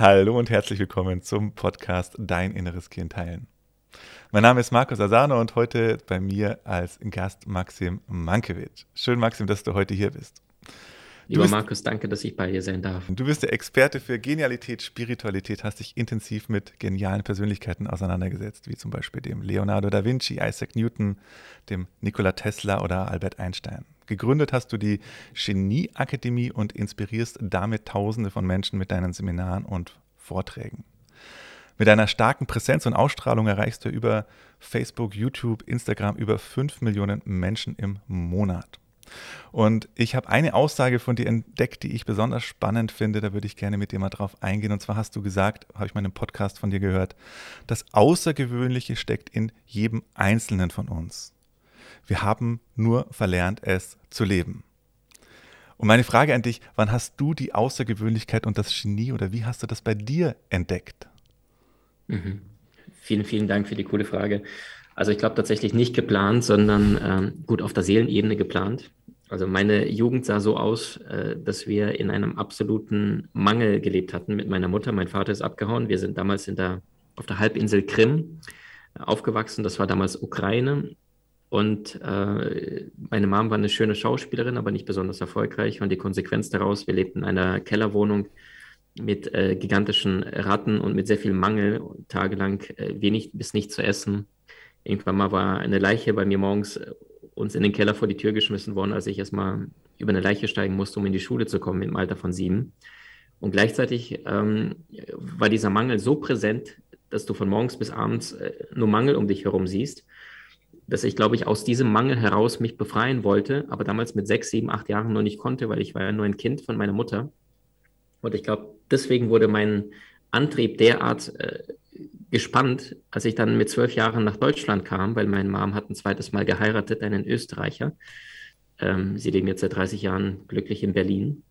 Hallo und herzlich willkommen zum Podcast Dein inneres Kind heilen. Mein Name ist Markus Asano und heute bei mir als Gast Maxim Mankiewicz. Schön, Maxim, dass du heute hier bist. Lieber bist, Markus, danke, dass ich bei dir sein darf. Du bist der Experte für Genialität, Spiritualität, hast dich intensiv mit genialen Persönlichkeiten auseinandergesetzt, wie zum Beispiel dem Leonardo da Vinci, Isaac Newton, dem Nikola Tesla oder Albert Einstein. Gegründet hast du die Genieakademie und inspirierst damit Tausende von Menschen mit deinen Seminaren und Vorträgen. Mit deiner starken Präsenz und Ausstrahlung erreichst du über Facebook, YouTube, Instagram über 5 Millionen Menschen im Monat. Und ich habe eine Aussage von dir entdeckt, die ich besonders spannend finde. Da würde ich gerne mit dir mal drauf eingehen. Und zwar hast du gesagt, habe ich mal einen Podcast von dir gehört, das Außergewöhnliche steckt in jedem Einzelnen von uns. Wir haben nur verlernt, es zu leben. Und meine Frage an dich, wann hast du die Außergewöhnlichkeit und das Genie oder wie hast du das bei dir entdeckt? Mhm. Vielen, vielen Dank für die coole Frage. Also ich glaube tatsächlich nicht geplant, sondern ähm, gut auf der Seelenebene geplant. Also meine Jugend sah so aus, äh, dass wir in einem absoluten Mangel gelebt hatten mit meiner Mutter. Mein Vater ist abgehauen. Wir sind damals in der, auf der Halbinsel Krim aufgewachsen. Das war damals Ukraine. Und äh, meine Mom war eine schöne Schauspielerin, aber nicht besonders erfolgreich. Und die Konsequenz daraus, wir lebten in einer Kellerwohnung mit äh, gigantischen Ratten und mit sehr viel Mangel, tagelang äh, wenig bis nicht zu essen. Irgendwann mal war eine Leiche bei mir morgens äh, uns in den Keller vor die Tür geschmissen worden, als ich erstmal über eine Leiche steigen musste, um in die Schule zu kommen im Alter von sieben. Und gleichzeitig ähm, war dieser Mangel so präsent, dass du von morgens bis abends äh, nur Mangel um dich herum siehst dass ich, glaube ich, aus diesem Mangel heraus mich befreien wollte, aber damals mit sechs, sieben, acht Jahren noch nicht konnte, weil ich war ja nur ein Kind von meiner Mutter. Und ich glaube, deswegen wurde mein Antrieb derart äh, gespannt, als ich dann mit zwölf Jahren nach Deutschland kam, weil meine Mom hat ein zweites Mal geheiratet, einen Österreicher. Ähm, sie leben jetzt seit 30 Jahren glücklich in Berlin,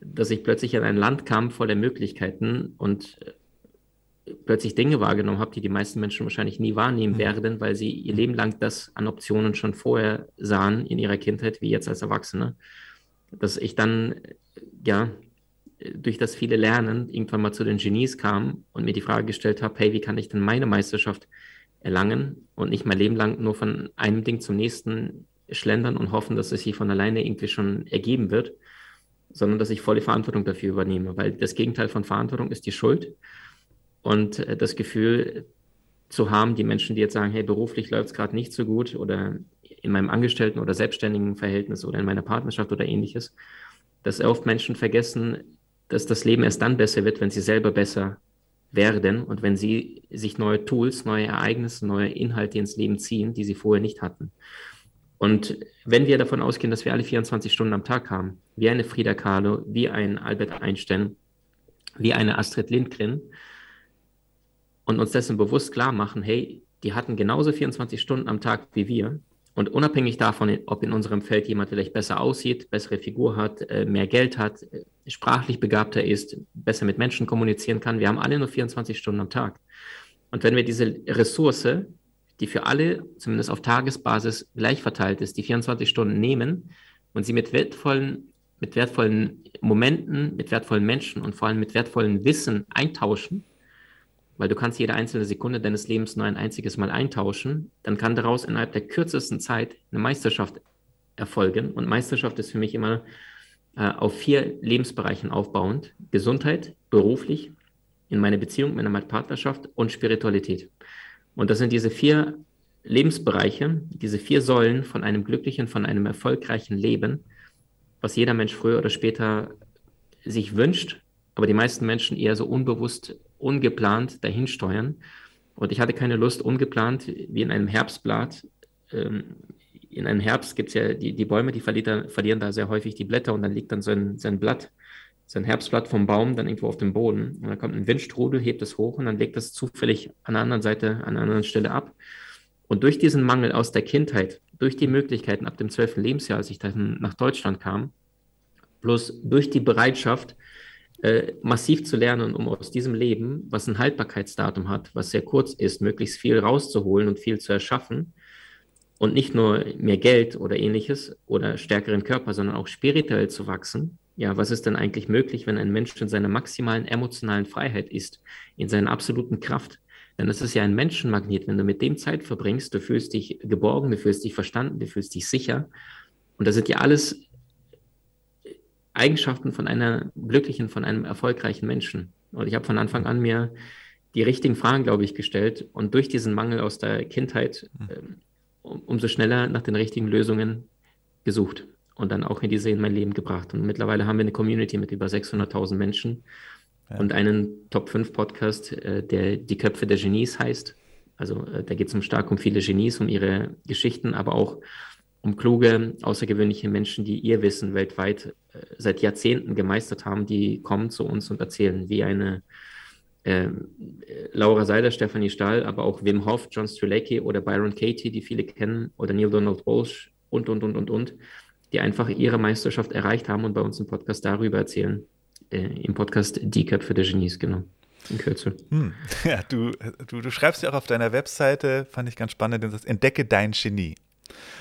dass ich plötzlich in ein Land kam voller Möglichkeiten und äh, plötzlich Dinge wahrgenommen habe, die die meisten Menschen wahrscheinlich nie wahrnehmen mhm. werden, weil sie ihr Leben lang das an Optionen schon vorher sahen in ihrer Kindheit, wie jetzt als Erwachsene. Dass ich dann, ja, durch das viele Lernen irgendwann mal zu den Genies kam und mir die Frage gestellt habe, hey, wie kann ich denn meine Meisterschaft erlangen und nicht mein Leben lang nur von einem Ding zum nächsten schlendern und hoffen, dass es sich von alleine irgendwie schon ergeben wird, sondern dass ich volle Verantwortung dafür übernehme, weil das Gegenteil von Verantwortung ist die Schuld und äh, das Gefühl zu haben, die Menschen, die jetzt sagen, hey, beruflich läuft es gerade nicht so gut oder in meinem Angestellten- oder selbstständigen Verhältnis oder in meiner Partnerschaft oder ähnliches, dass oft Menschen vergessen, dass das Leben erst dann besser wird, wenn sie selber besser werden und wenn sie sich neue Tools, neue Ereignisse, neue Inhalte ins Leben ziehen, die sie vorher nicht hatten. Und wenn wir davon ausgehen, dass wir alle 24 Stunden am Tag haben, wie eine Frida Kahlo, wie ein Albert Einstein, wie eine Astrid Lindgren, und uns dessen bewusst klar machen, hey, die hatten genauso 24 Stunden am Tag wie wir. Und unabhängig davon, ob in unserem Feld jemand vielleicht besser aussieht, bessere Figur hat, äh, mehr Geld hat, äh, sprachlich begabter ist, besser mit Menschen kommunizieren kann, wir haben alle nur 24 Stunden am Tag. Und wenn wir diese Ressource, die für alle, zumindest auf Tagesbasis, gleich verteilt ist, die 24 Stunden nehmen und sie mit wertvollen, mit wertvollen Momenten, mit wertvollen Menschen und vor allem mit wertvollen Wissen eintauschen, weil du kannst jede einzelne Sekunde deines Lebens nur ein einziges Mal eintauschen, dann kann daraus innerhalb der kürzesten Zeit eine Meisterschaft erfolgen. Und Meisterschaft ist für mich immer äh, auf vier Lebensbereichen aufbauend. Gesundheit, beruflich, in meiner Beziehung, in meiner Partnerschaft und Spiritualität. Und das sind diese vier Lebensbereiche, diese vier Säulen von einem glücklichen, von einem erfolgreichen Leben, was jeder Mensch früher oder später sich wünscht, aber die meisten Menschen eher so unbewusst ungeplant dahinsteuern. Und ich hatte keine Lust, ungeplant, wie in einem Herbstblatt. Ähm, in einem Herbst gibt es ja die, die Bäume, die verlieren, verlieren da sehr häufig die Blätter und dann liegt dann so ein, so ein Blatt, so ein Herbstblatt vom Baum dann irgendwo auf dem Boden. Und dann kommt ein Windstrudel, hebt es hoch und dann legt es zufällig an der anderen Seite, an einer anderen Stelle ab. Und durch diesen Mangel aus der Kindheit, durch die Möglichkeiten ab dem 12. Lebensjahr, als ich dann nach Deutschland kam, plus durch die Bereitschaft, äh, massiv zu lernen, um aus diesem Leben, was ein Haltbarkeitsdatum hat, was sehr kurz ist, möglichst viel rauszuholen und viel zu erschaffen und nicht nur mehr Geld oder ähnliches oder stärkeren Körper, sondern auch spirituell zu wachsen, ja, was ist denn eigentlich möglich, wenn ein Mensch in seiner maximalen emotionalen Freiheit ist, in seiner absoluten Kraft? Denn es ist ja ein Menschenmagnet. Wenn du mit dem Zeit verbringst, du fühlst dich geborgen, du fühlst dich verstanden, du fühlst dich sicher. Und das sind ja alles Eigenschaften von einer glücklichen, von einem erfolgreichen Menschen. Und ich habe von Anfang an mir die richtigen Fragen, glaube ich, gestellt und durch diesen Mangel aus der Kindheit äh, um, umso schneller nach den richtigen Lösungen gesucht und dann auch in diese in mein Leben gebracht. Und mittlerweile haben wir eine Community mit über 600.000 Menschen ja. und einen Top 5 Podcast, äh, der Die Köpfe der Genies heißt. Also äh, da geht es um stark um viele Genies, um ihre Geschichten, aber auch um kluge, außergewöhnliche Menschen, die ihr Wissen weltweit äh, seit Jahrzehnten gemeistert haben, die kommen zu uns und erzählen, wie eine äh, Laura Seiler, Stephanie Stahl, aber auch Wim Hof, John Strelacki oder Byron Katie, die viele kennen, oder Neil Donald Walsh und, und, und, und, und, die einfach ihre Meisterschaft erreicht haben und bei uns im Podcast darüber erzählen. Äh, Im Podcast Die Köpfe der Genies, genau. In Kürze. Hm. Ja, du, du, du schreibst ja auch auf deiner Webseite, fand ich ganz spannend, das Entdecke dein Genie.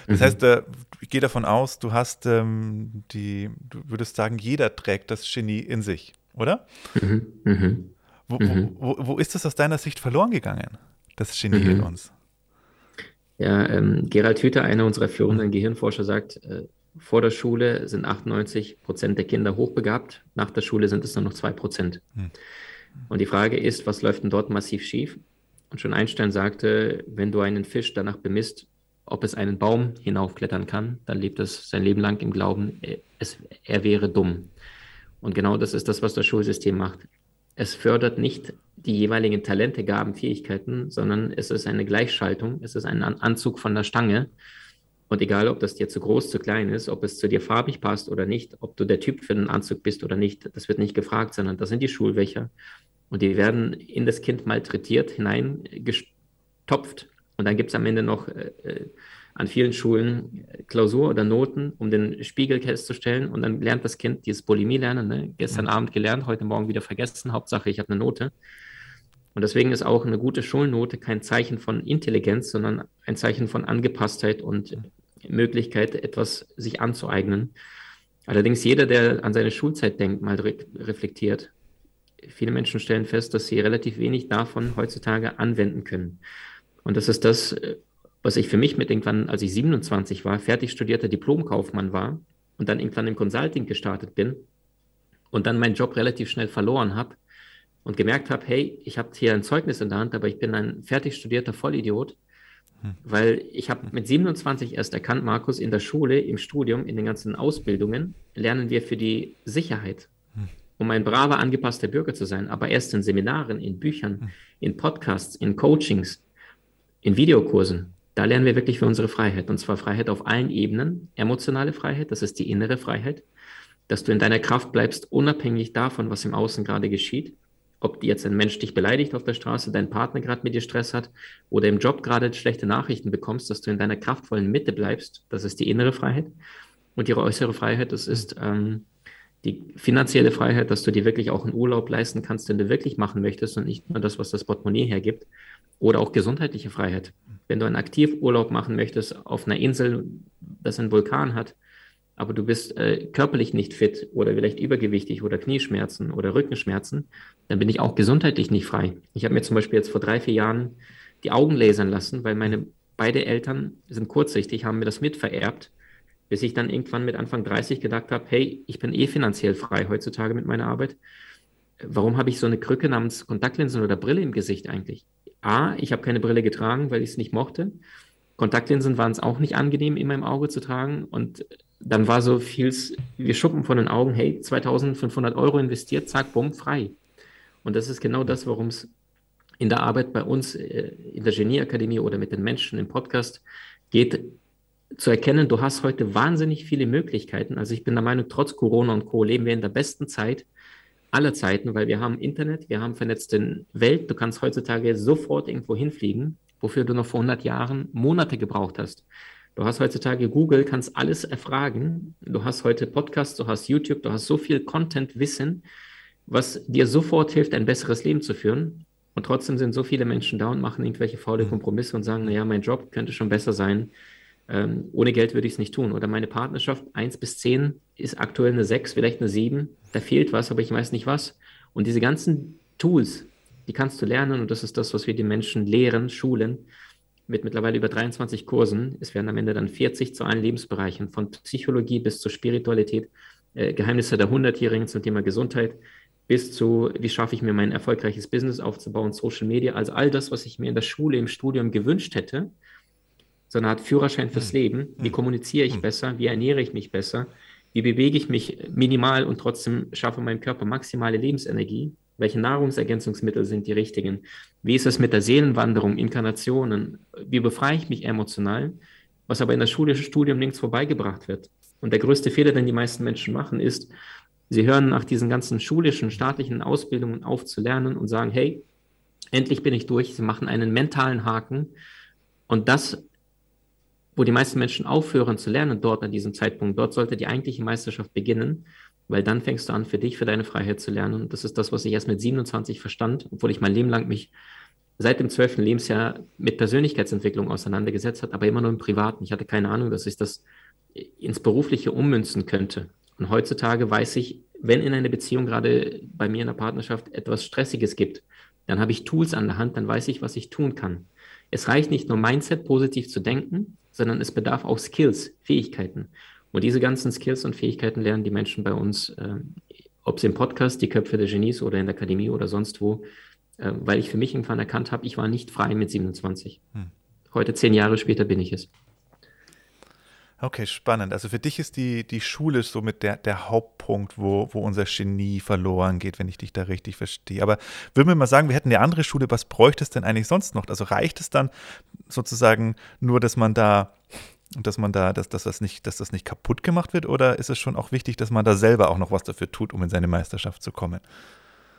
Das mhm. heißt, äh, ich gehe davon aus, du hast ähm, die, du würdest sagen, jeder trägt das Genie in sich, oder? Mhm. Mhm. Wo, mhm. wo, wo, ist das aus deiner Sicht verloren gegangen, das Genie in mhm. uns? Ja, ähm, Gerald Hüther, einer unserer führenden Gehirnforscher, sagt, äh, vor der Schule sind 98 Prozent der Kinder hochbegabt, nach der Schule sind es nur noch zwei Prozent. Mhm. Und die Frage ist, was läuft denn dort massiv schief? Und schon Einstein sagte, wenn du einen Fisch danach bemisst, ob es einen Baum hinaufklettern kann, dann lebt es sein Leben lang im Glauben, es, er wäre dumm. Und genau das ist das, was das Schulsystem macht. Es fördert nicht die jeweiligen Talente, Gaben, Fähigkeiten, sondern es ist eine Gleichschaltung, es ist ein Anzug von der Stange. Und egal, ob das dir zu groß, zu klein ist, ob es zu dir farbig passt oder nicht, ob du der Typ für den Anzug bist oder nicht, das wird nicht gefragt, sondern das sind die Schulwächer. Und die werden in das Kind malträtiert, hineingestopft und dann gibt es am Ende noch äh, äh, an vielen Schulen Klausur oder Noten, um den Spiegel festzustellen. Und dann lernt das Kind dieses Bulimie lernen. Ne? Gestern mhm. Abend gelernt, heute Morgen wieder vergessen. Hauptsache, ich habe eine Note. Und deswegen ist auch eine gute Schulnote kein Zeichen von Intelligenz, sondern ein Zeichen von Angepasstheit und Möglichkeit, etwas sich anzueignen. Allerdings jeder, der an seine Schulzeit denkt, mal re reflektiert. Viele Menschen stellen fest, dass sie relativ wenig davon heutzutage anwenden können. Und das ist das, äh, was ich für mich mit irgendwann, als ich 27 war, fertig studierter Diplomkaufmann war und dann irgendwann im Consulting gestartet bin und dann meinen Job relativ schnell verloren habe und gemerkt habe, hey, ich habe hier ein Zeugnis in der Hand, aber ich bin ein fertig studierter Vollidiot, hm. weil ich habe mit 27 erst erkannt, Markus, in der Schule, im Studium, in den ganzen Ausbildungen lernen wir für die Sicherheit, hm. um ein braver, angepasster Bürger zu sein, aber erst in Seminaren, in Büchern, hm. in Podcasts, in Coachings, in Videokursen, da lernen wir wirklich für unsere Freiheit. Und zwar Freiheit auf allen Ebenen. Emotionale Freiheit, das ist die innere Freiheit, dass du in deiner Kraft bleibst, unabhängig davon, was im Außen gerade geschieht. Ob jetzt ein Mensch dich beleidigt auf der Straße, dein Partner gerade mit dir Stress hat oder im Job gerade schlechte Nachrichten bekommst, dass du in deiner kraftvollen Mitte bleibst, das ist die innere Freiheit. Und ihre äußere Freiheit, das ist ähm, die finanzielle Freiheit, dass du dir wirklich auch einen Urlaub leisten kannst, den du wirklich machen möchtest und nicht nur das, was das Portemonnaie hergibt. Oder auch gesundheitliche Freiheit. Wenn du einen Aktivurlaub machen möchtest auf einer Insel, das einen Vulkan hat, aber du bist äh, körperlich nicht fit oder vielleicht übergewichtig oder Knieschmerzen oder Rückenschmerzen, dann bin ich auch gesundheitlich nicht frei. Ich habe mir zum Beispiel jetzt vor drei, vier Jahren die Augen lasern lassen, weil meine beide Eltern sind kurzsichtig, haben mir das mitvererbt, bis ich dann irgendwann mit Anfang 30 gedacht habe, hey, ich bin eh finanziell frei heutzutage mit meiner Arbeit. Warum habe ich so eine Krücke namens Kontaktlinsen oder Brille im Gesicht eigentlich? A, ich habe keine Brille getragen, weil ich es nicht mochte. Kontaktlinsen waren es auch nicht angenehm, in meinem Auge zu tragen. Und dann war so vieles, wir schuppen von den Augen, hey, 2500 Euro investiert, zack, bumm, frei. Und das ist genau das, worum es in der Arbeit bei uns äh, in der Genieakademie oder mit den Menschen im Podcast geht, zu erkennen, du hast heute wahnsinnig viele Möglichkeiten. Also ich bin der Meinung, trotz Corona und Co. leben wir in der besten Zeit, aller Zeiten, weil wir haben Internet, wir haben vernetzte Welt. Du kannst heutzutage sofort irgendwo hinfliegen, wofür du noch vor 100 Jahren Monate gebraucht hast. Du hast heutzutage Google, kannst alles erfragen. Du hast heute Podcasts, du hast YouTube, du hast so viel Content, Wissen, was dir sofort hilft, ein besseres Leben zu führen. Und trotzdem sind so viele Menschen da und machen irgendwelche faule mhm. Kompromisse und sagen, naja, mein Job könnte schon besser sein. Ähm, ohne Geld würde ich es nicht tun. Oder meine Partnerschaft, eins bis zehn ist aktuell eine 6, vielleicht eine 7. Da fehlt was, aber ich weiß nicht was. Und diese ganzen Tools, die kannst du lernen und das ist das, was wir den Menschen lehren, schulen, mit mittlerweile über 23 Kursen. Es werden am Ende dann 40 zu allen Lebensbereichen, von Psychologie bis zur Spiritualität, äh, Geheimnisse der Hundertjährigen zum Thema Gesundheit, bis zu, wie schaffe ich mir mein erfolgreiches Business aufzubauen, Social Media, also all das, was ich mir in der Schule, im Studium gewünscht hätte, so eine Art Führerschein fürs hm. Leben. Wie hm. kommuniziere ich hm. besser? Wie ernähre ich mich besser? Wie bewege ich mich minimal und trotzdem schaffe meinem Körper maximale Lebensenergie? Welche Nahrungsergänzungsmittel sind die richtigen? Wie ist es mit der Seelenwanderung, Inkarnationen? Wie befreie ich mich emotional? Was aber in das schulische Studium links vorbeigebracht wird. Und der größte Fehler, den die meisten Menschen machen, ist, sie hören nach diesen ganzen schulischen, staatlichen Ausbildungen auf zu lernen und sagen, hey, endlich bin ich durch. Sie machen einen mentalen Haken. Und das, wo die meisten Menschen aufhören zu lernen, dort an diesem Zeitpunkt, dort sollte die eigentliche Meisterschaft beginnen. Weil dann fängst du an, für dich, für deine Freiheit zu lernen. Und das ist das, was ich erst mit 27 verstand, obwohl ich mein Leben lang mich seit dem zwölften Lebensjahr mit Persönlichkeitsentwicklung auseinandergesetzt hat, aber immer nur im Privaten. Ich hatte keine Ahnung, dass ich das ins Berufliche ummünzen könnte. Und heutzutage weiß ich, wenn in einer Beziehung gerade bei mir in der Partnerschaft etwas Stressiges gibt, dann habe ich Tools an der Hand, dann weiß ich, was ich tun kann. Es reicht nicht nur Mindset positiv zu denken, sondern es bedarf auch Skills, Fähigkeiten. Und diese ganzen Skills und Fähigkeiten lernen die Menschen bei uns, äh, ob es im Podcast, die Köpfe der Genies oder in der Akademie oder sonst wo, äh, weil ich für mich irgendwann erkannt habe, ich war nicht frei mit 27. Hm. Heute, zehn Jahre später, bin ich es. Okay, spannend. Also für dich ist die, die Schule somit der, der Hauptpunkt, wo, wo unser Genie verloren geht, wenn ich dich da richtig verstehe. Aber würden wir mal sagen, wir hätten eine andere Schule, was bräuchte es denn eigentlich sonst noch? Also reicht es dann sozusagen nur, dass man da dass man da, dass, dass, das nicht, dass das nicht kaputt gemacht wird? Oder ist es schon auch wichtig, dass man da selber auch noch was dafür tut, um in seine Meisterschaft zu kommen?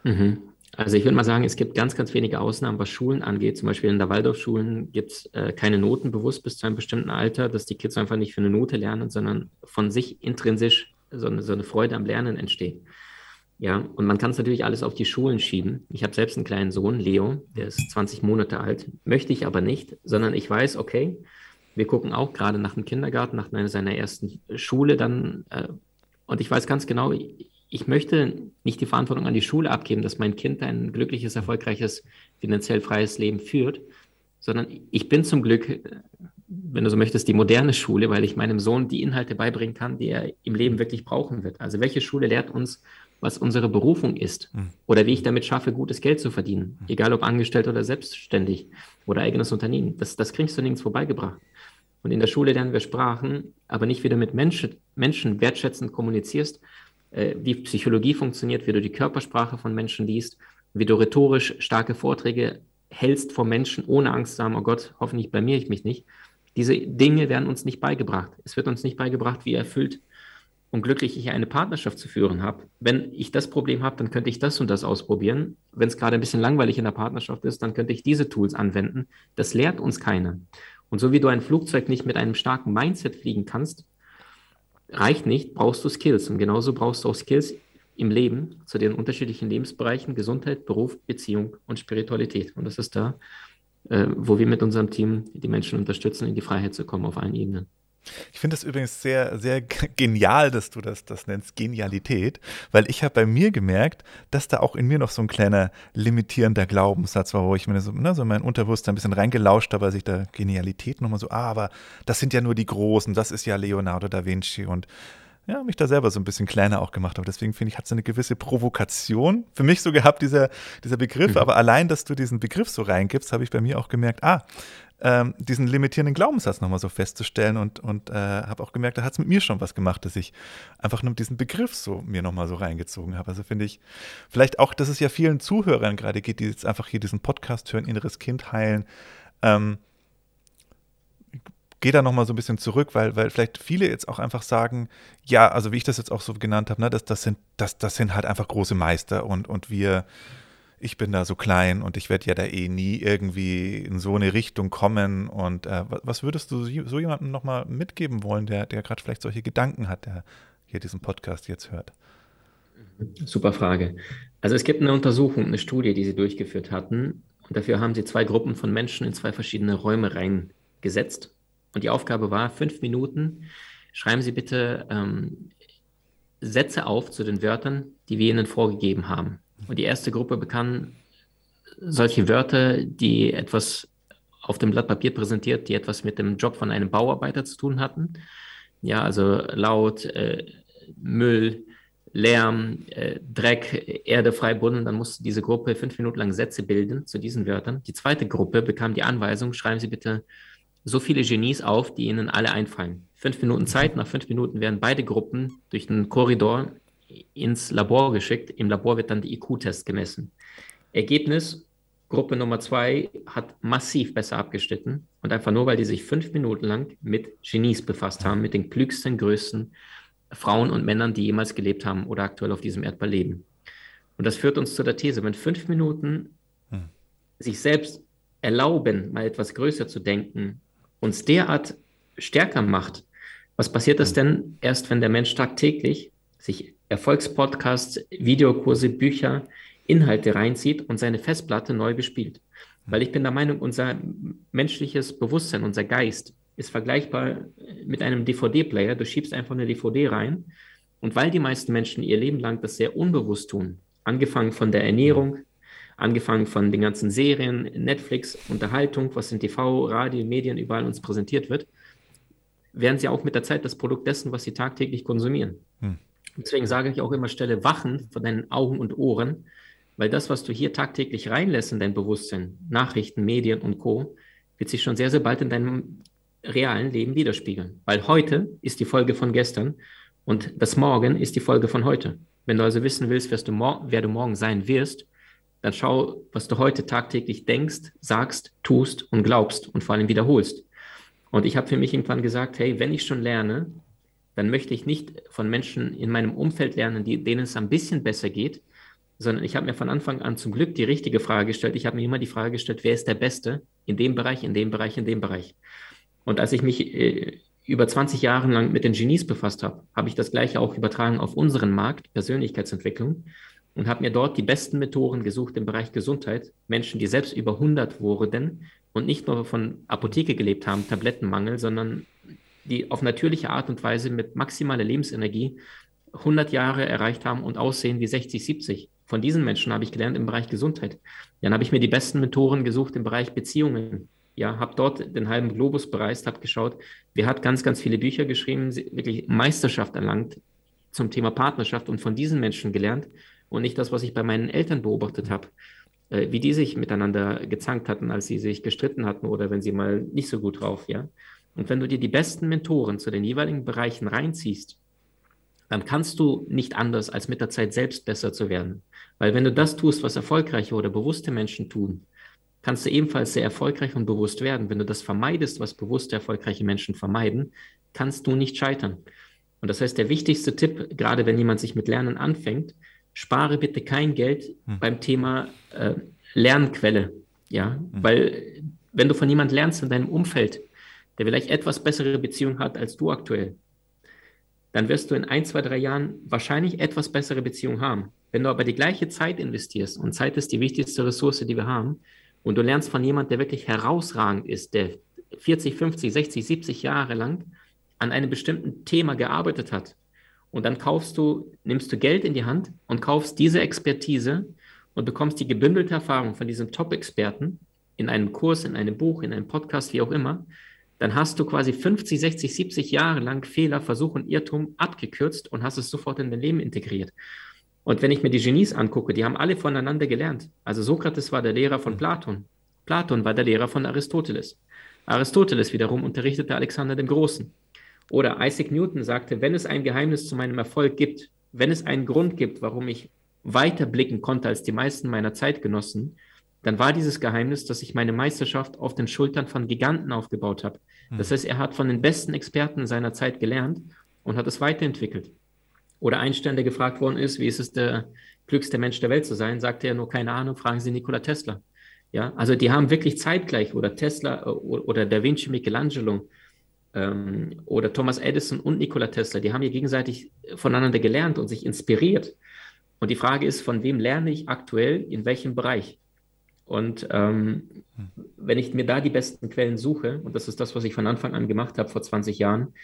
Mhm. Also ich würde mal sagen, es gibt ganz, ganz wenige Ausnahmen, was Schulen angeht. Zum Beispiel in der Waldorfschulen gibt es äh, keine Noten bewusst bis zu einem bestimmten Alter, dass die Kids einfach nicht für eine Note lernen, sondern von sich intrinsisch so eine, so eine Freude am Lernen entsteht. Ja, und man kann es natürlich alles auf die Schulen schieben. Ich habe selbst einen kleinen Sohn, Leo, der ist 20 Monate alt, möchte ich aber nicht, sondern ich weiß, okay, wir gucken auch gerade nach dem Kindergarten, nach seiner ersten Schule dann. Äh, und ich weiß ganz genau, ich möchte nicht die Verantwortung an die Schule abgeben, dass mein Kind ein glückliches, erfolgreiches, finanziell freies Leben führt, sondern ich bin zum Glück, wenn du so möchtest, die moderne Schule, weil ich meinem Sohn die Inhalte beibringen kann, die er im Leben wirklich brauchen wird. Also welche Schule lehrt uns, was unsere Berufung ist hm. oder wie ich damit schaffe, gutes Geld zu verdienen, hm. egal ob angestellt oder selbstständig oder eigenes Unternehmen. Das, das kriegst du nirgends vorbeigebracht. Und in der Schule lernen wir Sprachen, aber nicht wie du mit Menschen, Menschen wertschätzend kommunizierst, äh, wie Psychologie funktioniert, wie du die Körpersprache von Menschen liest, wie du rhetorisch starke Vorträge hältst vor Menschen, ohne Angst zu haben, oh Gott, hoffentlich blamier ich mich nicht. Diese Dinge werden uns nicht beigebracht. Es wird uns nicht beigebracht, wie erfüllt und glücklich ich eine Partnerschaft zu führen habe. Wenn ich das Problem habe, dann könnte ich das und das ausprobieren. Wenn es gerade ein bisschen langweilig in der Partnerschaft ist, dann könnte ich diese Tools anwenden. Das lehrt uns keiner. Und so wie du ein Flugzeug nicht mit einem starken Mindset fliegen kannst, reicht nicht, brauchst du Skills. Und genauso brauchst du auch Skills im Leben zu den unterschiedlichen Lebensbereichen Gesundheit, Beruf, Beziehung und Spiritualität. Und das ist da, äh, wo wir mit unserem Team die Menschen unterstützen, in die Freiheit zu kommen auf allen Ebenen. Ich finde es übrigens sehr, sehr genial, dass du das, das nennst, Genialität, weil ich habe bei mir gemerkt, dass da auch in mir noch so ein kleiner limitierender Glaubenssatz war, wo ich mir so, ne, so mein Unterbewusstsein ein bisschen reingelauscht habe, als ich da Genialität nochmal so, ah, aber das sind ja nur die Großen, das ist ja Leonardo da Vinci und ja, mich da selber so ein bisschen kleiner auch gemacht habe. Deswegen finde ich, hat es eine gewisse Provokation für mich so gehabt, dieser, dieser Begriff. Mhm. Aber allein, dass du diesen Begriff so reingibst, habe ich bei mir auch gemerkt, ah, ähm, diesen limitierenden Glaubenssatz nochmal so festzustellen und, und äh, habe auch gemerkt, da hat es mit mir schon was gemacht, dass ich einfach nur diesen Begriff so mir nochmal so reingezogen habe. Also finde ich, vielleicht auch, dass es ja vielen Zuhörern gerade geht, die jetzt einfach hier diesen Podcast hören, inneres Kind heilen. Ähm, gehe da nochmal so ein bisschen zurück, weil, weil vielleicht viele jetzt auch einfach sagen, ja, also wie ich das jetzt auch so genannt habe, ne, das, das, sind, das, das sind halt einfach große Meister und, und wir ich bin da so klein und ich werde ja da eh nie irgendwie in so eine Richtung kommen. Und äh, was würdest du so jemandem nochmal mitgeben wollen, der, der gerade vielleicht solche Gedanken hat, der hier diesen Podcast jetzt hört? Super Frage. Also es gibt eine Untersuchung, eine Studie, die sie durchgeführt hatten. Und dafür haben sie zwei Gruppen von Menschen in zwei verschiedene Räume reingesetzt. Und die Aufgabe war, fünf Minuten, schreiben Sie bitte ähm, Sätze auf zu den Wörtern, die wir ihnen vorgegeben haben. Und die erste Gruppe bekam solche Wörter, die etwas auf dem Blatt Papier präsentiert, die etwas mit dem Job von einem Bauarbeiter zu tun hatten. Ja, also laut, äh, Müll, Lärm, äh, Dreck, Erde frei buddeln. Dann musste diese Gruppe fünf Minuten lang Sätze bilden zu diesen Wörtern. Die zweite Gruppe bekam die Anweisung, schreiben Sie bitte so viele Genies auf, die Ihnen alle einfallen. Fünf Minuten Zeit, nach fünf Minuten werden beide Gruppen durch einen Korridor ins Labor geschickt. Im Labor wird dann der IQ-Test gemessen. Ergebnis, Gruppe Nummer zwei hat massiv besser abgeschnitten und einfach nur, weil die sich fünf Minuten lang mit Genies befasst haben, mit den klügsten, größten Frauen und Männern, die jemals gelebt haben oder aktuell auf diesem Erdball leben. Und das führt uns zu der These, wenn fünf Minuten hm. sich selbst erlauben, mal etwas größer zu denken, uns derart stärker macht, was passiert das hm. denn erst, wenn der Mensch tagtäglich sich Erfolgspodcasts, Videokurse, Bücher, Inhalte reinzieht und seine Festplatte neu bespielt? Weil ich bin der Meinung, unser menschliches Bewusstsein, unser Geist ist vergleichbar mit einem DVD-Player. Du schiebst einfach eine DVD rein. Und weil die meisten Menschen ihr Leben lang das sehr unbewusst tun, angefangen von der Ernährung, angefangen von den ganzen Serien, Netflix, Unterhaltung, was in TV, Radio, Medien überall uns präsentiert wird, werden sie auch mit der Zeit das Produkt dessen, was sie tagtäglich konsumieren. Hm. Deswegen sage ich auch immer, stelle Wachen von deinen Augen und Ohren, weil das, was du hier tagtäglich reinlässt in dein Bewusstsein, Nachrichten, Medien und Co., wird sich schon sehr, sehr bald in deinem realen Leben widerspiegeln. Weil heute ist die Folge von gestern und das Morgen ist die Folge von heute. Wenn du also wissen willst, du, wer du morgen sein wirst, dann schau, was du heute tagtäglich denkst, sagst, tust und glaubst und vor allem wiederholst. Und ich habe für mich irgendwann gesagt, hey, wenn ich schon lerne, dann möchte ich nicht von Menschen in meinem Umfeld lernen, die, denen es ein bisschen besser geht, sondern ich habe mir von Anfang an zum Glück die richtige Frage gestellt. Ich habe mir immer die Frage gestellt, wer ist der Beste in dem Bereich, in dem Bereich, in dem Bereich. Und als ich mich äh, über 20 Jahre lang mit den Genies befasst habe, habe ich das gleiche auch übertragen auf unseren Markt, Persönlichkeitsentwicklung, und habe mir dort die besten Methoden gesucht im Bereich Gesundheit. Menschen, die selbst über 100 wurden und nicht nur von Apotheke gelebt haben, Tablettenmangel, sondern die auf natürliche Art und Weise mit maximaler Lebensenergie 100 Jahre erreicht haben und aussehen wie 60, 70. Von diesen Menschen habe ich gelernt im Bereich Gesundheit. Dann habe ich mir die besten Mentoren gesucht im Bereich Beziehungen. Ja, habe dort den halben Globus bereist, habe geschaut. Wer hat ganz, ganz viele Bücher geschrieben, wirklich Meisterschaft erlangt zum Thema Partnerschaft und von diesen Menschen gelernt und nicht das, was ich bei meinen Eltern beobachtet habe, äh, wie die sich miteinander gezankt hatten, als sie sich gestritten hatten oder wenn sie mal nicht so gut drauf, ja. Und wenn du dir die besten Mentoren zu den jeweiligen Bereichen reinziehst, dann kannst du nicht anders, als mit der Zeit selbst besser zu werden. Weil wenn du das tust, was erfolgreiche oder bewusste Menschen tun, kannst du ebenfalls sehr erfolgreich und bewusst werden. Wenn du das vermeidest, was bewusste, erfolgreiche Menschen vermeiden, kannst du nicht scheitern. Und das heißt, der wichtigste Tipp, gerade wenn jemand sich mit Lernen anfängt, spare bitte kein Geld hm. beim Thema äh, Lernquelle. Ja, hm. weil wenn du von jemand lernst in deinem Umfeld, der vielleicht etwas bessere Beziehung hat als du aktuell, dann wirst du in ein, zwei, drei Jahren wahrscheinlich etwas bessere Beziehung haben. Wenn du aber die gleiche Zeit investierst, und Zeit ist die wichtigste Ressource, die wir haben, und du lernst von jemandem, der wirklich herausragend ist, der 40, 50, 60, 70 Jahre lang an einem bestimmten Thema gearbeitet hat, und dann kaufst du, nimmst du Geld in die Hand und kaufst diese Expertise und bekommst die gebündelte Erfahrung von diesem Top-Experten in einem Kurs, in einem Buch, in einem Podcast, wie auch immer, dann hast du quasi 50, 60, 70 Jahre lang Fehler, Versuch und Irrtum abgekürzt und hast es sofort in dein Leben integriert. Und wenn ich mir die Genies angucke, die haben alle voneinander gelernt. Also Sokrates war der Lehrer von Platon. Platon war der Lehrer von Aristoteles. Aristoteles wiederum unterrichtete Alexander dem Großen. Oder Isaac Newton sagte, wenn es ein Geheimnis zu meinem Erfolg gibt, wenn es einen Grund gibt, warum ich weiter blicken konnte als die meisten meiner Zeitgenossen, dann war dieses Geheimnis, dass ich meine Meisterschaft auf den Schultern von Giganten aufgebaut habe. Hm. Das heißt, er hat von den besten Experten seiner Zeit gelernt und hat es weiterentwickelt. Oder Einstein, der gefragt worden ist, wie ist es der klügste Mensch der Welt zu sein, sagte er nur, keine Ahnung, fragen Sie Nikola Tesla. Ja, also die haben wirklich zeitgleich oder Tesla äh, oder Da Vinci Michelangelo ähm, oder Thomas Edison und Nikola Tesla, die haben hier gegenseitig voneinander gelernt und sich inspiriert. Und die Frage ist, von wem lerne ich aktuell, in welchem Bereich? Und ähm, wenn ich mir da die besten Quellen suche, und das ist das, was ich von Anfang an gemacht habe vor 20 Jahren,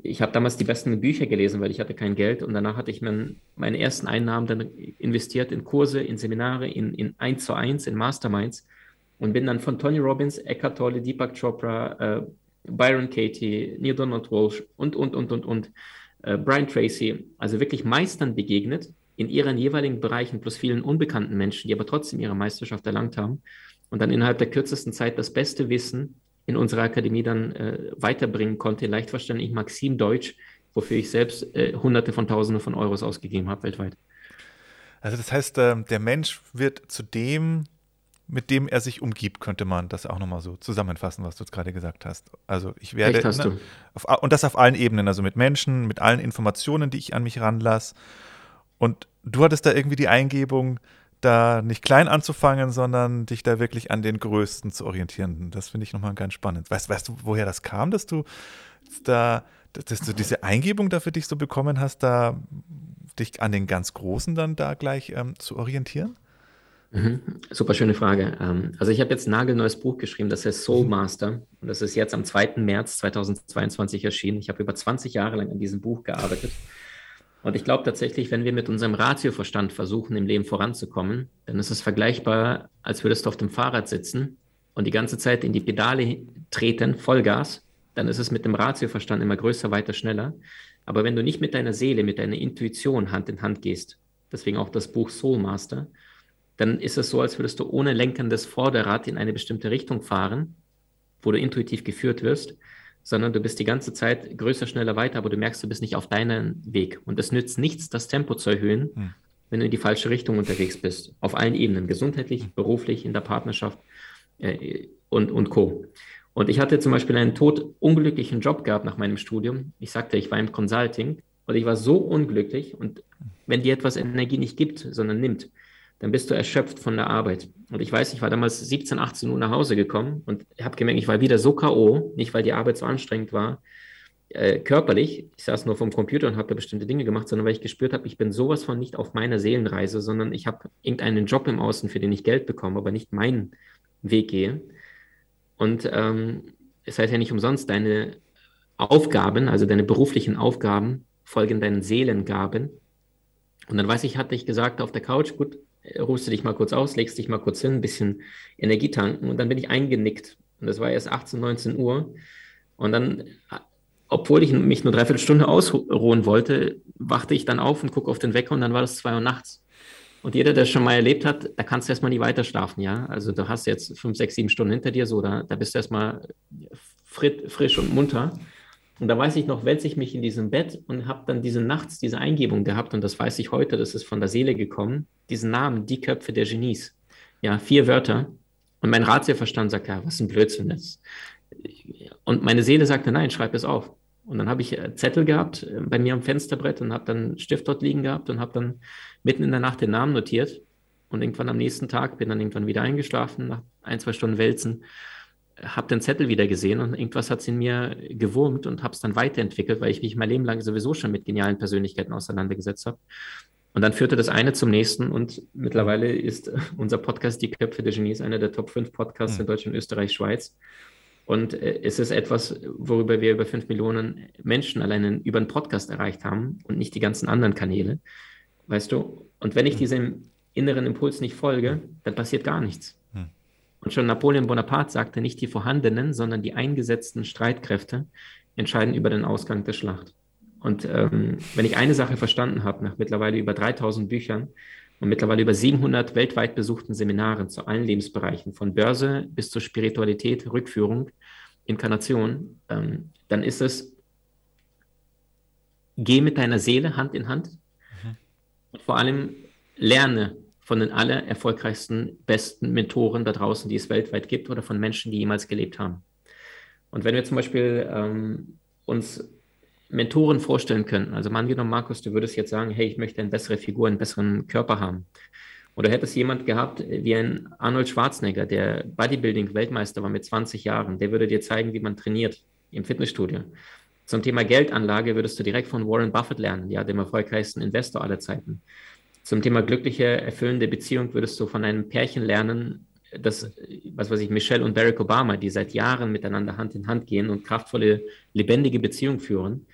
ich habe damals die besten Bücher gelesen, weil ich hatte kein Geld. Und danach hatte ich mein, meine ersten Einnahmen dann investiert in Kurse, in Seminare, in, in 1 zu 1, in Masterminds. Und bin dann von Tony Robbins, Eckhart Tolle, Deepak Chopra, äh, Byron Katie, Neil Donald Walsh und, und, und, und, und, äh, Brian Tracy, also wirklich Meistern begegnet in ihren jeweiligen Bereichen plus vielen unbekannten Menschen, die aber trotzdem ihre Meisterschaft erlangt haben und dann innerhalb der kürzesten Zeit das beste Wissen in unserer Akademie dann äh, weiterbringen konnte, leicht verständlich Maxim Deutsch, wofür ich selbst äh, Hunderte von Tausenden von Euros ausgegeben habe weltweit. Also das heißt, äh, der Mensch wird zu dem, mit dem er sich umgibt, könnte man das auch nochmal so zusammenfassen, was du jetzt gerade gesagt hast. Also ich werde, ne, auf, und das auf allen Ebenen, also mit Menschen, mit allen Informationen, die ich an mich ranlasse. Und du hattest da irgendwie die Eingebung, da nicht klein anzufangen, sondern dich da wirklich an den Größten zu orientieren. Das finde ich nochmal ganz spannend. Weißt, weißt du, woher das kam, dass du da, dass du diese Eingebung da für dich so bekommen hast, da dich an den ganz Großen dann da gleich ähm, zu orientieren? Mhm. Super schöne Frage. Ähm, also ich habe jetzt ein nagelneues Buch geschrieben, das heißt Soul mhm. Master. Und das ist jetzt am 2. März 2022 erschienen. Ich habe über 20 Jahre lang an diesem Buch gearbeitet. Und ich glaube tatsächlich, wenn wir mit unserem Ratioverstand versuchen, im Leben voranzukommen, dann ist es vergleichbar, als würdest du auf dem Fahrrad sitzen und die ganze Zeit in die Pedale treten, Vollgas. Dann ist es mit dem Ratioverstand immer größer, weiter, schneller. Aber wenn du nicht mit deiner Seele, mit deiner Intuition Hand in Hand gehst, deswegen auch das Buch Soul Master, dann ist es so, als würdest du ohne lenkendes Vorderrad in eine bestimmte Richtung fahren, wo du intuitiv geführt wirst sondern du bist die ganze Zeit größer, schneller weiter, aber du merkst, du bist nicht auf deinem Weg. Und es nützt nichts, das Tempo zu erhöhen, hm. wenn du in die falsche Richtung unterwegs bist. Auf allen Ebenen, gesundheitlich, hm. beruflich, in der Partnerschaft äh, und, und Co. Und ich hatte zum Beispiel einen totunglücklichen Job gehabt nach meinem Studium. Ich sagte, ich war im Consulting und ich war so unglücklich. Und wenn dir etwas Energie nicht gibt, sondern nimmt, dann bist du erschöpft von der Arbeit. Und ich weiß, ich war damals 17, 18 Uhr nach Hause gekommen und habe gemerkt, ich war wieder so K.O., nicht weil die Arbeit so anstrengend war, äh, körperlich, ich saß nur vom Computer und habe da bestimmte Dinge gemacht, sondern weil ich gespürt habe, ich bin sowas von nicht auf meiner Seelenreise, sondern ich habe irgendeinen Job im Außen, für den ich Geld bekomme, aber nicht meinen Weg gehe. Und ähm, es heißt ja nicht umsonst, deine Aufgaben, also deine beruflichen Aufgaben, folgen deinen Seelengaben. Und dann weiß ich, hatte ich gesagt auf der Couch, gut, ruhst du dich mal kurz aus, legst dich mal kurz hin, ein bisschen Energie tanken und dann bin ich eingenickt. Und das war erst 18, 19 Uhr. Und dann, obwohl ich mich nur dreiviertel Stunde ausruhen wollte, wachte ich dann auf und gucke auf den Wecker und dann war das zwei Uhr nachts. Und jeder, der das schon mal erlebt hat, da kannst du erstmal nicht weiter schlafen, ja. Also du hast jetzt fünf, sechs, sieben Stunden hinter dir, so, da, da bist du erstmal frisch und munter. Und da weiß ich noch, wälze ich mich in diesem Bett und habe dann diese nachts diese Eingebung gehabt und das weiß ich heute, das ist von der Seele gekommen, diesen Namen, die Köpfe der Genies. Ja, vier Wörter. Und mein Ratioverstand sagt, ja, was ein Blödsinn ist. Und meine Seele sagte, nein, schreib es auf. Und dann habe ich äh, Zettel gehabt äh, bei mir am Fensterbrett und habe dann Stift dort liegen gehabt und habe dann mitten in der Nacht den Namen notiert. Und irgendwann am nächsten Tag bin dann irgendwann wieder eingeschlafen, nach ein, zwei Stunden Wälzen habe den Zettel wieder gesehen und irgendwas hat es in mir gewurmt und habe es dann weiterentwickelt, weil ich mich mein Leben lang sowieso schon mit genialen Persönlichkeiten auseinandergesetzt habe. Und dann führte das eine zum nächsten und mittlerweile ist unser Podcast Die Köpfe der Genies einer der Top 5 Podcasts mhm. in Deutschland, Österreich, Schweiz. Und äh, es ist etwas, worüber wir über 5 Millionen Menschen allein über einen Podcast erreicht haben und nicht die ganzen anderen Kanäle. Weißt du? Und wenn ich hm. diesem inneren Impuls nicht folge, dann passiert gar nichts. Und schon Napoleon Bonaparte sagte, nicht die vorhandenen, sondern die eingesetzten Streitkräfte entscheiden über den Ausgang der Schlacht. Und ähm, wenn ich eine Sache verstanden habe, nach mittlerweile über 3000 Büchern und mittlerweile über 700 weltweit besuchten Seminaren zu allen Lebensbereichen, von Börse bis zur Spiritualität, Rückführung, Inkarnation, ähm, dann ist es, geh mit deiner Seele Hand in Hand mhm. und vor allem lerne von den aller erfolgreichsten, besten Mentoren da draußen, die es weltweit gibt oder von Menschen, die jemals gelebt haben. Und wenn wir zum Beispiel ähm, uns Mentoren vorstellen könnten, also mal angenommen, Markus, du würdest jetzt sagen, hey, ich möchte eine bessere Figur, einen besseren Körper haben. Oder hättest jemand gehabt wie ein Arnold Schwarzenegger, der Bodybuilding-Weltmeister war mit 20 Jahren, der würde dir zeigen, wie man trainiert im Fitnessstudio. Zum Thema Geldanlage würdest du direkt von Warren Buffett lernen, ja, dem erfolgreichsten Investor aller Zeiten. Zum Thema glückliche, erfüllende Beziehung würdest du von einem Pärchen lernen, das, was weiß ich, Michelle und Barack Obama, die seit Jahren miteinander Hand in Hand gehen und kraftvolle, lebendige Beziehungen führen.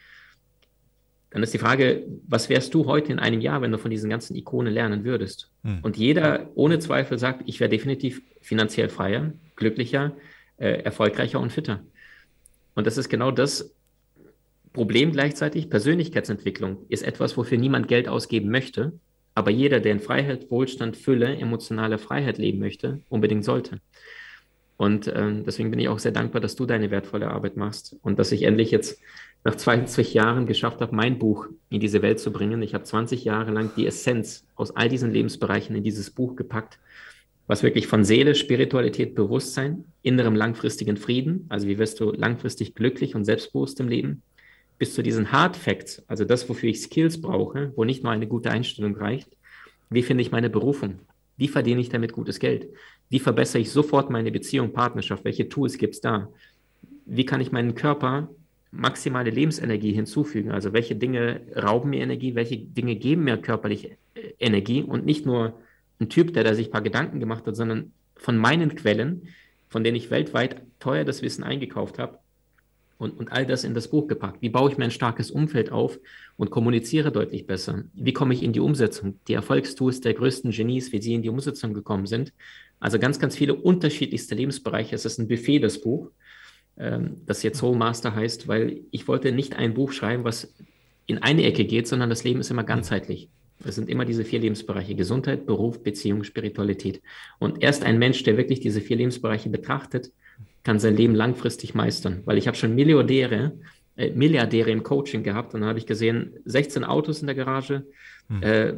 dann ist die Frage, was wärst du heute in einem Jahr, wenn du von diesen ganzen Ikonen lernen würdest? Hm. Und jeder ohne Zweifel sagt, ich wäre definitiv finanziell freier, glücklicher, äh, erfolgreicher und fitter. Und das ist genau das Problem gleichzeitig. Persönlichkeitsentwicklung ist etwas, wofür niemand Geld ausgeben möchte, aber jeder, der in Freiheit, Wohlstand, Fülle, emotionale Freiheit leben möchte, unbedingt sollte. Und äh, deswegen bin ich auch sehr dankbar, dass du deine wertvolle Arbeit machst und dass ich endlich jetzt nach 20 Jahren geschafft habe, mein Buch in diese Welt zu bringen. Ich habe 20 Jahre lang die Essenz aus all diesen Lebensbereichen in dieses Buch gepackt, was wirklich von Seele, Spiritualität, Bewusstsein, innerem langfristigen Frieden, also wie wirst du langfristig glücklich und selbstbewusst im Leben, bis zu diesen Hard Facts, also das, wofür ich Skills brauche, wo nicht nur eine gute Einstellung reicht. Wie finde ich meine Berufung? Wie verdiene ich damit gutes Geld? Wie verbessere ich sofort meine Beziehung, Partnerschaft? Welche Tools gibt es da? Wie kann ich meinen Körper maximale Lebensenergie hinzufügen? Also welche Dinge rauben mir Energie? Welche Dinge geben mir körperliche äh, Energie? Und nicht nur ein Typ, der da sich ein paar Gedanken gemacht hat, sondern von meinen Quellen, von denen ich weltweit teuer das Wissen eingekauft habe, und, und all das in das Buch gepackt. Wie baue ich mir ein starkes Umfeld auf und kommuniziere deutlich besser? Wie komme ich in die Umsetzung? Die Erfolgstools der größten Genies, wie sie in die Umsetzung gekommen sind. Also ganz, ganz viele unterschiedlichste Lebensbereiche. Es ist ein Buffet, das Buch, ähm, das jetzt Soul Master heißt, weil ich wollte nicht ein Buch schreiben, was in eine Ecke geht, sondern das Leben ist immer ganzheitlich. Es sind immer diese vier Lebensbereiche, Gesundheit, Beruf, Beziehung, Spiritualität. Und erst ein Mensch, der wirklich diese vier Lebensbereiche betrachtet, kann sein Leben langfristig meistern. Weil ich habe schon Milliardäre, äh, Milliardäre im Coaching gehabt und dann habe ich gesehen, 16 Autos in der Garage, hm. äh,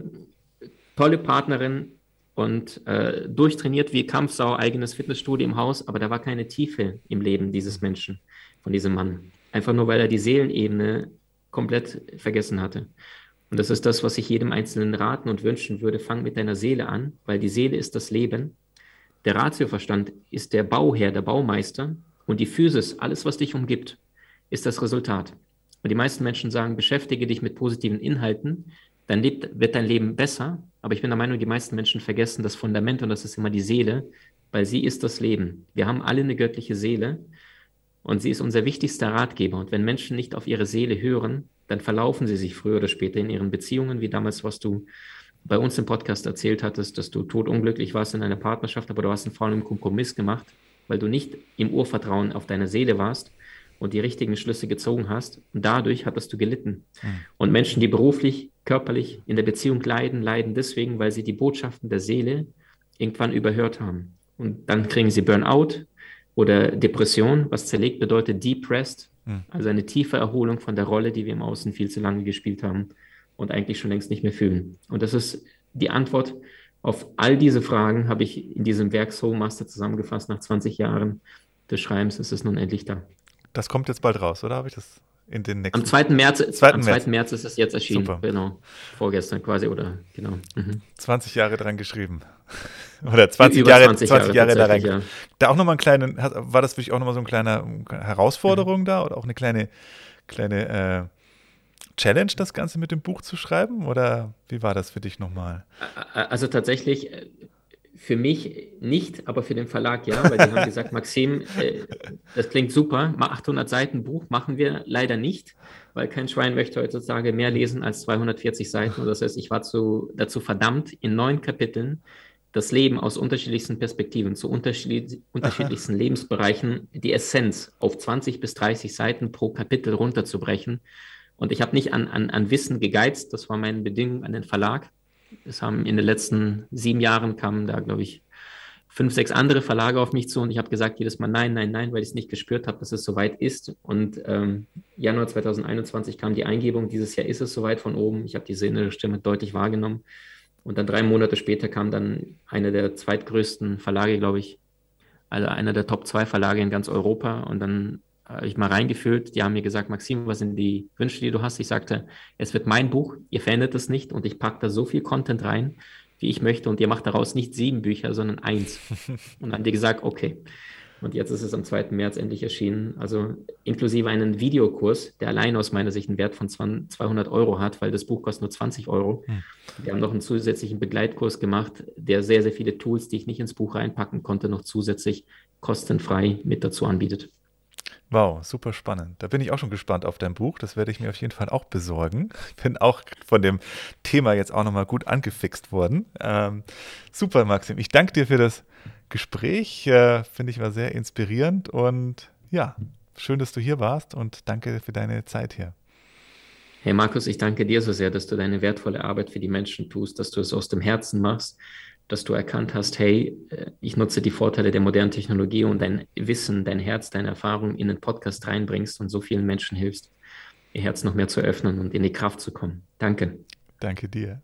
tolle Partnerin und äh, durchtrainiert wie Kampfsau, eigenes Fitnessstudio im Haus, aber da war keine Tiefe im Leben dieses Menschen, von diesem Mann. Einfach nur, weil er die Seelenebene komplett vergessen hatte. Und das ist das, was ich jedem Einzelnen raten und wünschen würde. Fang mit deiner Seele an, weil die Seele ist das Leben der Ratioverstand ist der Bauherr, der Baumeister und die Physis, alles, was dich umgibt, ist das Resultat. Und die meisten Menschen sagen, beschäftige dich mit positiven Inhalten, dann lebt, wird dein Leben besser. Aber ich bin der Meinung, die meisten Menschen vergessen das Fundament und das ist immer die Seele, weil sie ist das Leben. Wir haben alle eine göttliche Seele und sie ist unser wichtigster Ratgeber. Und wenn Menschen nicht auf ihre Seele hören, dann verlaufen sie sich früher oder später in ihren Beziehungen, wie damals, was du bei uns im Podcast erzählt hattest, dass du totunglücklich warst in einer Partnerschaft, aber du hast einen faulen Kompromiss gemacht, weil du nicht im Urvertrauen auf deine Seele warst und die richtigen Schlüsse gezogen hast. Und dadurch hattest du gelitten. Mhm. Und Menschen, die beruflich, körperlich in der Beziehung leiden, leiden deswegen, weil sie die Botschaften der Seele irgendwann überhört haben. Und dann kriegen sie Burnout oder Depression, was zerlegt bedeutet depressed, mhm. also eine tiefe Erholung von der Rolle, die wir im Außen viel zu lange gespielt haben und eigentlich schon längst nicht mehr fühlen. Und das ist die Antwort auf all diese Fragen, habe ich in diesem Werk Soul Master zusammengefasst. Nach 20 Jahren des Schreibens ist es nun endlich da. Das kommt jetzt bald raus, oder habe ich das in den nächsten? Am 2. März, 2. am 2. März. März ist es jetzt erschienen. Super. Genau. Vorgestern quasi, oder genau. Mhm. 20 Jahre dran geschrieben. oder 20 Über Jahre, 20 Jahre, 20 Jahre da rein. Ja. Da auch nochmal ein kleiner, war das wirklich auch nochmal so eine kleine Herausforderung mhm. da oder auch eine kleine, kleine äh, Challenge, das Ganze mit dem Buch zu schreiben? Oder wie war das für dich nochmal? Also tatsächlich äh, für mich nicht, aber für den Verlag ja, weil die haben gesagt, Maxim, äh, das klingt super, 800 Seiten Buch machen wir leider nicht, weil kein Schwein möchte heutzutage mehr lesen als 240 Seiten. Das heißt, ich war zu, dazu verdammt, in neun Kapiteln das Leben aus unterschiedlichsten Perspektiven, zu unterschiedlich, unterschiedlichsten Aha. Lebensbereichen, die Essenz auf 20 bis 30 Seiten pro Kapitel runterzubrechen. Und ich habe nicht an, an, an Wissen gegeizt, das war meine Bedingung an den Verlag. Es haben in den letzten sieben Jahren kamen da, glaube ich, fünf, sechs andere Verlage auf mich zu und ich habe gesagt jedes Mal nein, nein, nein, weil ich es nicht gespürt habe, dass es soweit ist. Und ähm, Januar 2021 kam die Eingebung, dieses Jahr ist es soweit von oben. Ich habe diese innere Stimme deutlich wahrgenommen. Und dann drei Monate später kam dann einer der zweitgrößten Verlage, glaube ich, also einer der Top zwei Verlage in ganz Europa. Und dann habe ich mal reingefühlt. Die haben mir gesagt, Maxim, was sind die Wünsche, die du hast? Ich sagte, es wird mein Buch, ihr verändert es nicht und ich packe da so viel Content rein, wie ich möchte und ihr macht daraus nicht sieben Bücher, sondern eins. und dann haben die gesagt, okay. Und jetzt ist es am 2. März endlich erschienen. Also inklusive einen Videokurs, der allein aus meiner Sicht einen Wert von 200 Euro hat, weil das Buch kostet nur 20 Euro. Hm. Wir haben noch einen zusätzlichen Begleitkurs gemacht, der sehr, sehr viele Tools, die ich nicht ins Buch reinpacken konnte, noch zusätzlich kostenfrei mit dazu anbietet. Wow, super spannend. Da bin ich auch schon gespannt auf dein Buch. Das werde ich mir auf jeden Fall auch besorgen. Bin auch von dem Thema jetzt auch nochmal gut angefixt worden. Ähm, super, Maxim. Ich danke dir für das Gespräch. Äh, Finde ich war sehr inspirierend und ja, schön, dass du hier warst und danke für deine Zeit hier. Hey Markus, ich danke dir so sehr, dass du deine wertvolle Arbeit für die Menschen tust, dass du es aus dem Herzen machst, dass du erkannt hast, hey, äh, ich nutze die Vorteile der modernen Technologie und dein Wissen, dein Herz, deine Erfahrung in den Podcast reinbringst und so vielen Menschen hilfst, ihr Herz noch mehr zu öffnen und in die Kraft zu kommen. Danke. Danke dir.